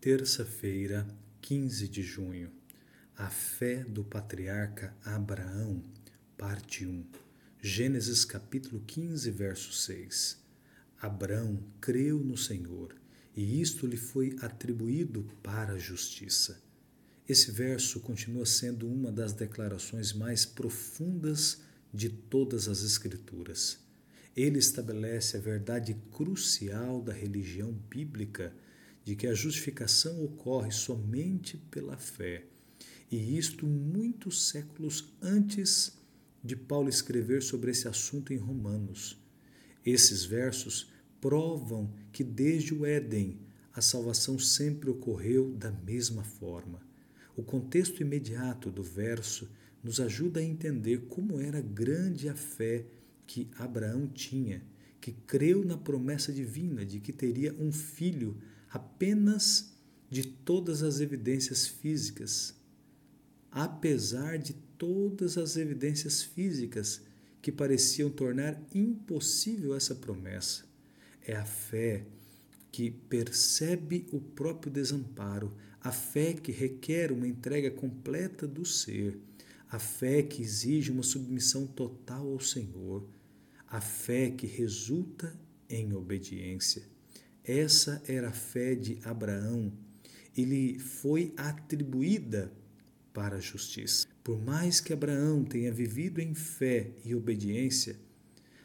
Terça-feira, 15 de junho. A fé do patriarca Abraão, parte 1. Gênesis capítulo 15, verso 6. Abraão creu no Senhor, e isto lhe foi atribuído para a justiça. Esse verso continua sendo uma das declarações mais profundas de todas as Escrituras. Ele estabelece a verdade crucial da religião bíblica de que a justificação ocorre somente pela fé, e isto muitos séculos antes de Paulo escrever sobre esse assunto em Romanos. Esses versos provam que desde o Éden a salvação sempre ocorreu da mesma forma. O contexto imediato do verso nos ajuda a entender como era grande a fé que Abraão tinha, que creu na promessa divina de que teria um filho apenas de todas as evidências físicas, apesar de todas as evidências físicas que pareciam tornar impossível essa promessa. É a fé que percebe o próprio desamparo, a fé que requer uma entrega completa do ser, a fé que exige uma submissão total ao Senhor, a fé que resulta em obediência. Essa era a fé de Abraão e lhe foi atribuída para a justiça. Por mais que Abraão tenha vivido em fé e obediência,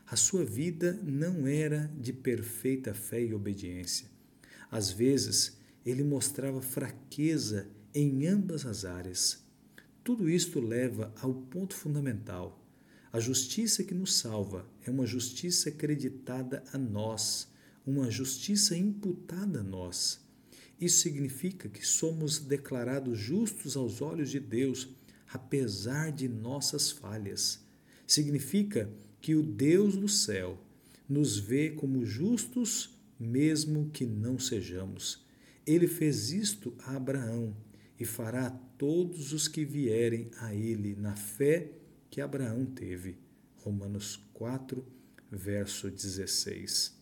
a sua vida não era de perfeita fé e obediência. Às vezes, ele mostrava fraqueza em ambas as áreas. Tudo isto leva ao ponto fundamental. A justiça que nos salva é uma justiça acreditada a nós uma justiça imputada a nós. Isso significa que somos declarados justos aos olhos de Deus, apesar de nossas falhas. Significa que o Deus do céu nos vê como justos, mesmo que não sejamos. Ele fez isto a Abraão e fará a todos os que vierem a ele na fé que Abraão teve. Romanos 4, verso 16.